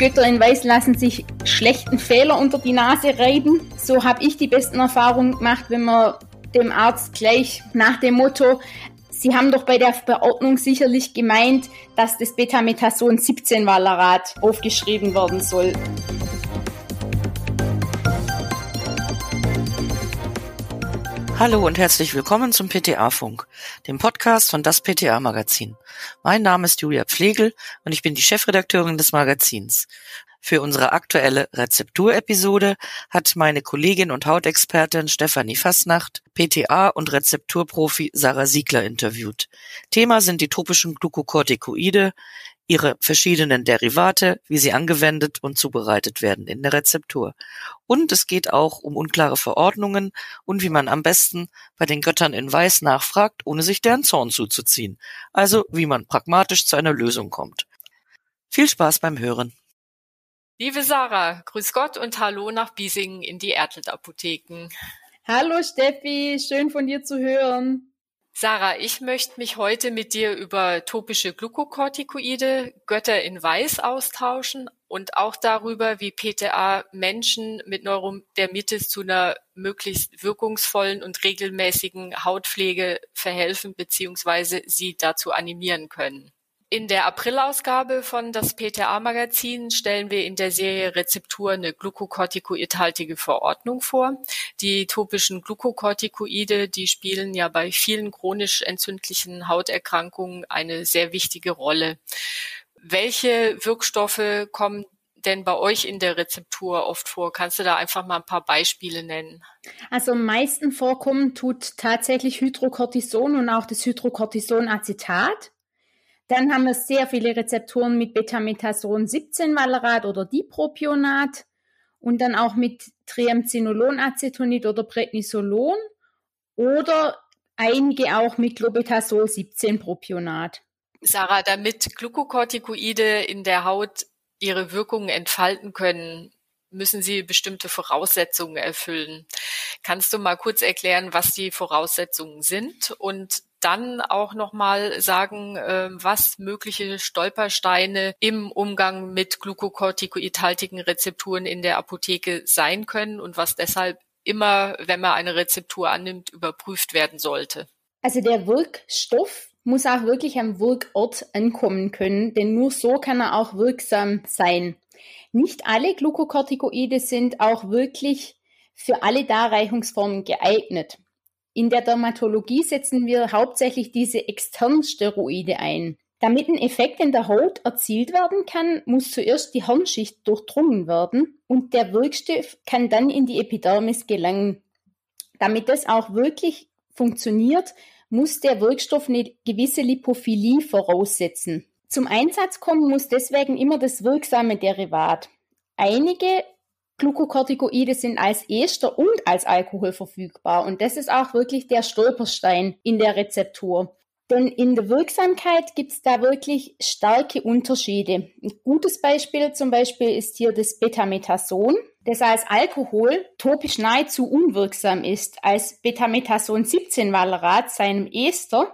Götter in Weiß lassen sich schlechten Fehler unter die Nase reiben. So habe ich die besten Erfahrungen gemacht, wenn man dem Arzt gleich nach dem Motto, Sie haben doch bei der Verordnung sicherlich gemeint, dass das Betamethason 17 Valerat aufgeschrieben werden soll. Hallo und herzlich willkommen zum PTA-Funk, dem Podcast von das PTA-Magazin. Mein Name ist Julia Pflegel und ich bin die Chefredakteurin des Magazins. Für unsere aktuelle Rezepturepisode hat meine Kollegin und Hautexpertin Stefanie Fasnacht PTA und Rezepturprofi Sarah Siegler interviewt. Thema sind die topischen Glukokortikoide, ihre verschiedenen Derivate, wie sie angewendet und zubereitet werden in der Rezeptur. Und es geht auch um unklare Verordnungen und wie man am besten bei den Göttern in Weiß nachfragt, ohne sich deren Zorn zuzuziehen. Also wie man pragmatisch zu einer Lösung kommt. Viel Spaß beim Hören. Liebe Sarah, grüß Gott und hallo nach Biesingen in die Ertelt-Apotheken. Hallo Steffi, schön von dir zu hören. Sarah, ich möchte mich heute mit dir über topische Glukokortikoide, Götter in Weiß austauschen und auch darüber, wie PTA Menschen mit Neurodermitis zu einer möglichst wirkungsvollen und regelmäßigen Hautpflege verhelfen bzw. sie dazu animieren können. In der Aprilausgabe von das PTA-Magazin stellen wir in der Serie Rezeptur eine glukokortikoidhaltige Verordnung vor. Die topischen Glukokortikoide, die spielen ja bei vielen chronisch entzündlichen Hauterkrankungen eine sehr wichtige Rolle. Welche Wirkstoffe kommen denn bei euch in der Rezeptur oft vor? Kannst du da einfach mal ein paar Beispiele nennen? Also am meisten vorkommen tut tatsächlich Hydrocortison und auch das Hydrocortisonacetat. Dann haben wir sehr viele Rezeptoren mit Betametason 17 Valerat oder Dipropionat und dann auch mit Triamcinolonacetonid oder Prednisolon oder einige auch mit Clobetasol 17 Propionat. Sarah, damit Glukokortikoide in der Haut ihre Wirkungen entfalten können, müssen sie bestimmte Voraussetzungen erfüllen. Kannst du mal kurz erklären, was die Voraussetzungen sind und dann auch nochmal sagen, ähm, was mögliche Stolpersteine im Umgang mit glukokortikoidhaltigen Rezepturen in der Apotheke sein können und was deshalb immer, wenn man eine Rezeptur annimmt, überprüft werden sollte. Also der Wirkstoff muss auch wirklich am Wirkort ankommen können, denn nur so kann er auch wirksam sein. Nicht alle Glukokortikoide sind auch wirklich für alle Darreichungsformen geeignet. In der Dermatologie setzen wir hauptsächlich diese externen Steroide ein. Damit ein Effekt in der Haut erzielt werden kann, muss zuerst die Hirnschicht durchdrungen werden und der Wirkstoff kann dann in die Epidermis gelangen. Damit das auch wirklich funktioniert, muss der Wirkstoff eine gewisse Lipophilie voraussetzen. Zum Einsatz kommen muss deswegen immer das wirksame Derivat. Einige Glukokortikoide sind als Ester und als Alkohol verfügbar. Und das ist auch wirklich der Stolperstein in der Rezeptur. Denn in der Wirksamkeit gibt es da wirklich starke Unterschiede. Ein gutes Beispiel zum Beispiel ist hier das Betametason, das als Alkohol topisch nahezu unwirksam ist, als Betametason 17 Valerat seinem Ester,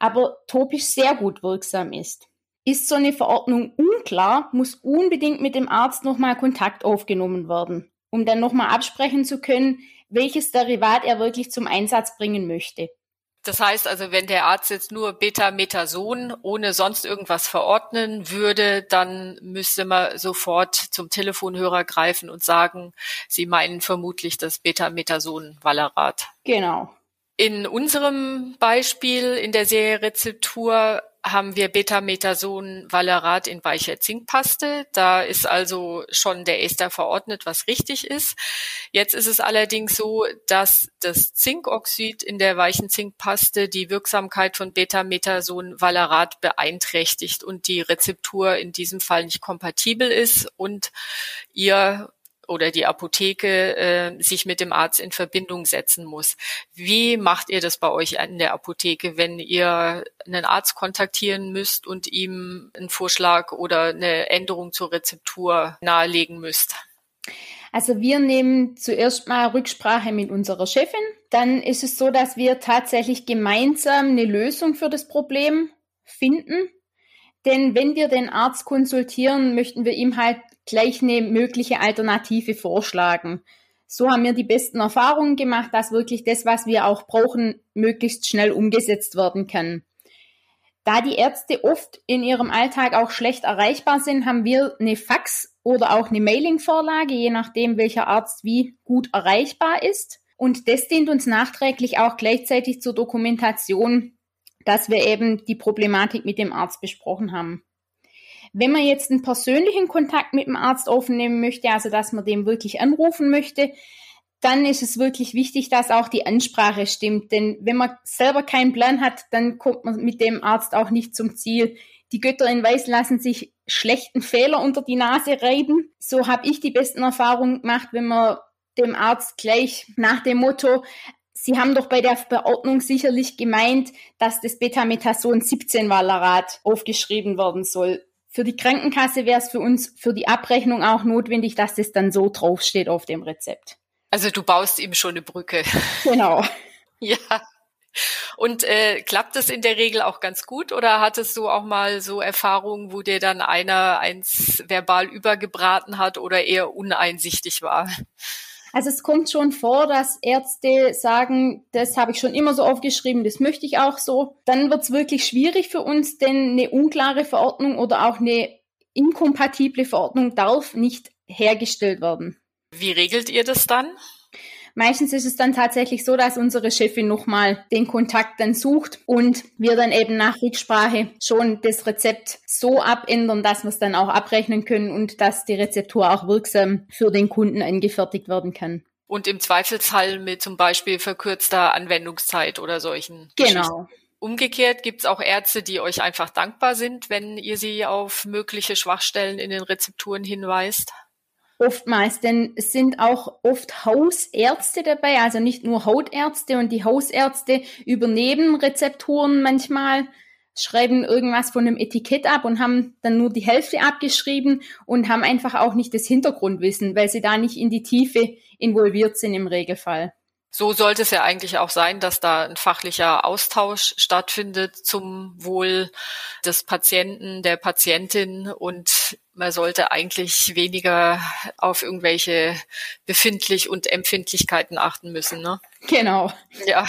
aber topisch sehr gut wirksam ist. Ist so eine Verordnung unklar, muss unbedingt mit dem Arzt nochmal Kontakt aufgenommen werden, um dann nochmal absprechen zu können, welches Derivat er wirklich zum Einsatz bringen möchte. Das heißt also, wenn der Arzt jetzt nur Beta-Metason ohne sonst irgendwas verordnen würde, dann müsste man sofort zum Telefonhörer greifen und sagen, Sie meinen vermutlich das Beta-Metason-Valerat. Genau. In unserem Beispiel in der Serie Rezeptur haben wir Betametason Valerat in weicher Zinkpaste. Da ist also schon der Ester verordnet, was richtig ist. Jetzt ist es allerdings so, dass das Zinkoxid in der weichen Zinkpaste die Wirksamkeit von Betametason Valerat beeinträchtigt und die Rezeptur in diesem Fall nicht kompatibel ist und ihr oder die Apotheke äh, sich mit dem Arzt in Verbindung setzen muss. Wie macht ihr das bei euch in der Apotheke, wenn ihr einen Arzt kontaktieren müsst und ihm einen Vorschlag oder eine Änderung zur Rezeptur nahelegen müsst? Also wir nehmen zuerst mal Rücksprache mit unserer Chefin. Dann ist es so, dass wir tatsächlich gemeinsam eine Lösung für das Problem finden. Denn wenn wir den Arzt konsultieren, möchten wir ihm halt gleich eine mögliche Alternative vorschlagen. So haben wir die besten Erfahrungen gemacht, dass wirklich das, was wir auch brauchen, möglichst schnell umgesetzt werden kann. Da die Ärzte oft in ihrem Alltag auch schlecht erreichbar sind, haben wir eine Fax- oder auch eine Mailing-Vorlage, je nachdem, welcher Arzt wie gut erreichbar ist. Und das dient uns nachträglich auch gleichzeitig zur Dokumentation, dass wir eben die Problematik mit dem Arzt besprochen haben. Wenn man jetzt einen persönlichen Kontakt mit dem Arzt aufnehmen möchte, also dass man dem wirklich anrufen möchte, dann ist es wirklich wichtig, dass auch die Ansprache stimmt. Denn wenn man selber keinen Plan hat, dann kommt man mit dem Arzt auch nicht zum Ziel. Die Götter in Weiß lassen sich schlechten Fehler unter die Nase reiben. So habe ich die besten Erfahrungen gemacht, wenn man dem Arzt gleich nach dem Motto, Sie haben doch bei der Verordnung sicherlich gemeint, dass das Betametason 17 Valerat aufgeschrieben werden soll. Für die Krankenkasse wäre es für uns für die Abrechnung auch notwendig, dass das dann so draufsteht auf dem Rezept. Also du baust ihm schon eine Brücke. Genau. ja. Und äh, klappt das in der Regel auch ganz gut oder hattest du auch mal so Erfahrungen, wo dir dann einer eins verbal übergebraten hat oder eher uneinsichtig war? Also es kommt schon vor, dass Ärzte sagen, das habe ich schon immer so aufgeschrieben, das möchte ich auch so. Dann wird es wirklich schwierig für uns, denn eine unklare Verordnung oder auch eine inkompatible Verordnung darf nicht hergestellt werden. Wie regelt ihr das dann? Meistens ist es dann tatsächlich so, dass unsere Chefin nochmal den Kontakt dann sucht und wir dann eben nach Rücksprache schon das Rezept so abändern, dass wir es dann auch abrechnen können und dass die Rezeptur auch wirksam für den Kunden angefertigt werden kann. Und im Zweifelsfall mit zum Beispiel verkürzter Anwendungszeit oder solchen. Genau. Umgekehrt gibt es auch Ärzte, die euch einfach dankbar sind, wenn ihr sie auf mögliche Schwachstellen in den Rezepturen hinweist. Oftmals, denn es sind auch oft Hausärzte dabei, also nicht nur Hautärzte und die Hausärzte übernehmen Rezepturen manchmal, schreiben irgendwas von einem Etikett ab und haben dann nur die Hälfte abgeschrieben und haben einfach auch nicht das Hintergrundwissen, weil sie da nicht in die Tiefe involviert sind im Regelfall. So sollte es ja eigentlich auch sein, dass da ein fachlicher Austausch stattfindet zum Wohl des Patienten, der Patientin und man sollte eigentlich weniger auf irgendwelche Befindlich- und Empfindlichkeiten achten müssen. Ne? Genau. Ja.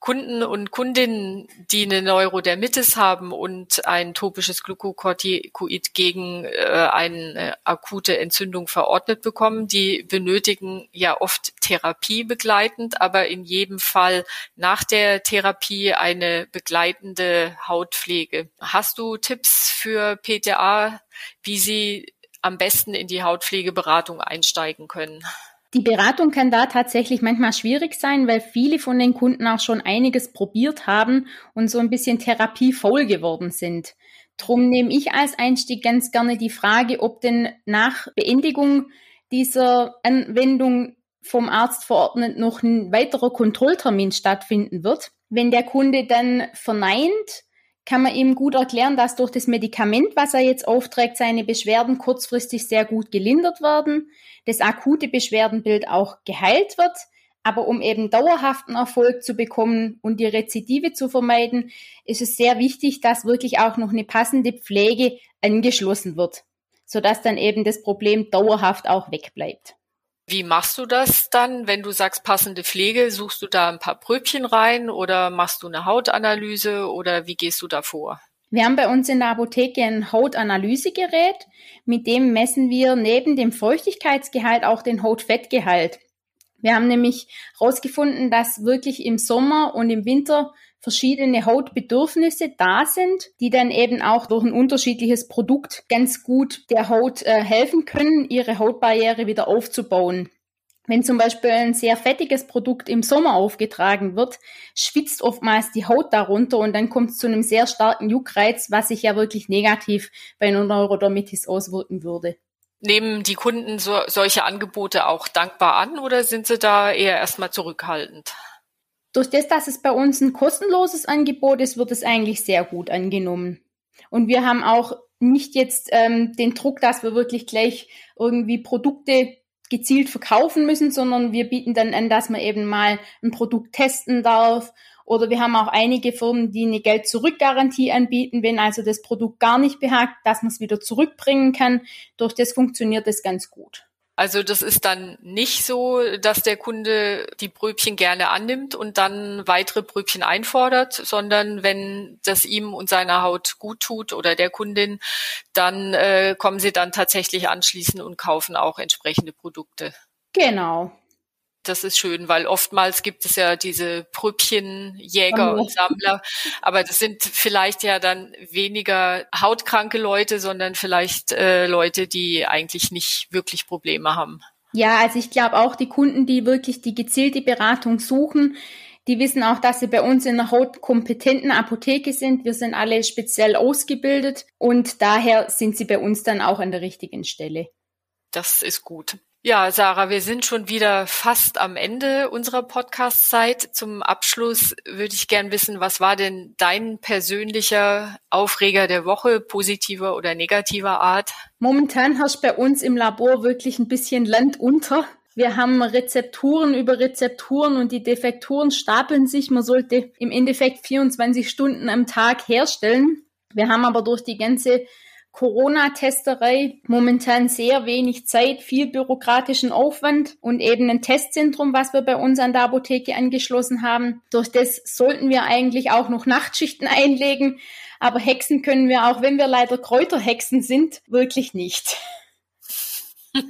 Kunden und Kundinnen, die eine Neurodermitis haben und ein topisches Glucocorticoid gegen äh, eine akute Entzündung verordnet bekommen, die benötigen ja oft Therapie begleitend, aber in jedem Fall nach der Therapie eine begleitende Hautpflege. Hast du Tipps für PTA, wie sie am besten in die Hautpflegeberatung einsteigen können? Die Beratung kann da tatsächlich manchmal schwierig sein, weil viele von den Kunden auch schon einiges probiert haben und so ein bisschen therapiefaul geworden sind. Drum nehme ich als Einstieg ganz gerne die Frage, ob denn nach Beendigung dieser Anwendung vom Arzt verordnet noch ein weiterer Kontrolltermin stattfinden wird. Wenn der Kunde dann verneint, kann man ihm gut erklären, dass durch das Medikament, was er jetzt aufträgt, seine Beschwerden kurzfristig sehr gut gelindert werden, das akute Beschwerdenbild auch geheilt wird. Aber um eben dauerhaften Erfolg zu bekommen und die Rezidive zu vermeiden, ist es sehr wichtig, dass wirklich auch noch eine passende Pflege angeschlossen wird, sodass dann eben das Problem dauerhaft auch wegbleibt. Wie machst du das dann, wenn du sagst passende Pflege? Suchst du da ein paar Pröbchen rein oder machst du eine Hautanalyse oder wie gehst du da vor? Wir haben bei uns in der Apotheke ein Hautanalysegerät, mit dem messen wir neben dem Feuchtigkeitsgehalt auch den Hautfettgehalt. Wir haben nämlich herausgefunden, dass wirklich im Sommer und im Winter verschiedene Hautbedürfnisse da sind, die dann eben auch durch ein unterschiedliches Produkt ganz gut der Haut äh, helfen können, ihre Hautbarriere wieder aufzubauen. Wenn zum Beispiel ein sehr fettiges Produkt im Sommer aufgetragen wird, schwitzt oftmals die Haut darunter und dann kommt es zu einem sehr starken Juckreiz, was sich ja wirklich negativ bei einer Neurodermitis auswirken würde. Nehmen die Kunden so, solche Angebote auch dankbar an oder sind sie da eher erstmal zurückhaltend? Durch das, dass es bei uns ein kostenloses Angebot ist, wird es eigentlich sehr gut angenommen. Und wir haben auch nicht jetzt ähm, den Druck, dass wir wirklich gleich irgendwie Produkte gezielt verkaufen müssen, sondern wir bieten dann an, dass man eben mal ein Produkt testen darf. Oder wir haben auch einige Firmen, die eine Geld-Zurück-Garantie anbieten, wenn also das Produkt gar nicht behagt, dass man es wieder zurückbringen kann. Durch das funktioniert das ganz gut. Also das ist dann nicht so, dass der Kunde die Bröbchen gerne annimmt und dann weitere Bröbchen einfordert, sondern wenn das ihm und seiner Haut gut tut oder der Kundin, dann äh, kommen sie dann tatsächlich anschließend und kaufen auch entsprechende Produkte. Genau das ist schön, weil oftmals gibt es ja diese Prüppchenjäger und Sammler, aber das sind vielleicht ja dann weniger hautkranke Leute, sondern vielleicht äh, Leute, die eigentlich nicht wirklich Probleme haben. Ja, also ich glaube auch die Kunden, die wirklich die gezielte Beratung suchen, die wissen auch, dass sie bei uns in einer hautkompetenten Apotheke sind. Wir sind alle speziell ausgebildet und daher sind sie bei uns dann auch an der richtigen Stelle. Das ist gut. Ja, Sarah, wir sind schon wieder fast am Ende unserer Podcast-Zeit. Zum Abschluss würde ich gern wissen, was war denn dein persönlicher Aufreger der Woche, positiver oder negativer Art? Momentan herrscht bei uns im Labor wirklich ein bisschen Land unter. Wir haben Rezepturen über Rezepturen und die Defekturen stapeln sich. Man sollte im Endeffekt 24 Stunden am Tag herstellen. Wir haben aber durch die ganze Corona-Testerei momentan sehr wenig Zeit, viel bürokratischen Aufwand und eben ein Testzentrum, was wir bei uns an der Apotheke angeschlossen haben. Durch das sollten wir eigentlich auch noch Nachtschichten einlegen, aber Hexen können wir auch, wenn wir leider Kräuterhexen sind, wirklich nicht.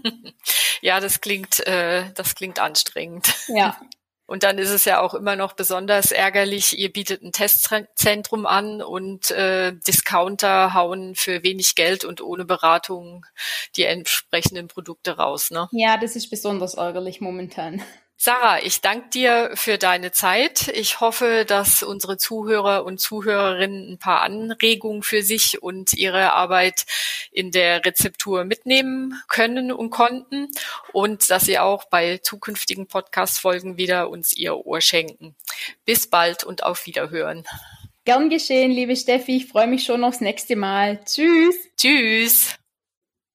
ja, das klingt, äh, das klingt anstrengend. Ja. Und dann ist es ja auch immer noch besonders ärgerlich, ihr bietet ein Testzentrum an und äh, Discounter hauen für wenig Geld und ohne Beratung die entsprechenden Produkte raus. Ne? Ja, das ist besonders ärgerlich momentan. Sarah, ich danke dir für deine Zeit. Ich hoffe, dass unsere Zuhörer und Zuhörerinnen ein paar Anregungen für sich und ihre Arbeit in der Rezeptur mitnehmen können und konnten und dass sie auch bei zukünftigen Podcast-Folgen wieder uns ihr Ohr schenken. Bis bald und auf Wiederhören. Gern geschehen, liebe Steffi. Ich freue mich schon aufs nächste Mal. Tschüss. Tschüss.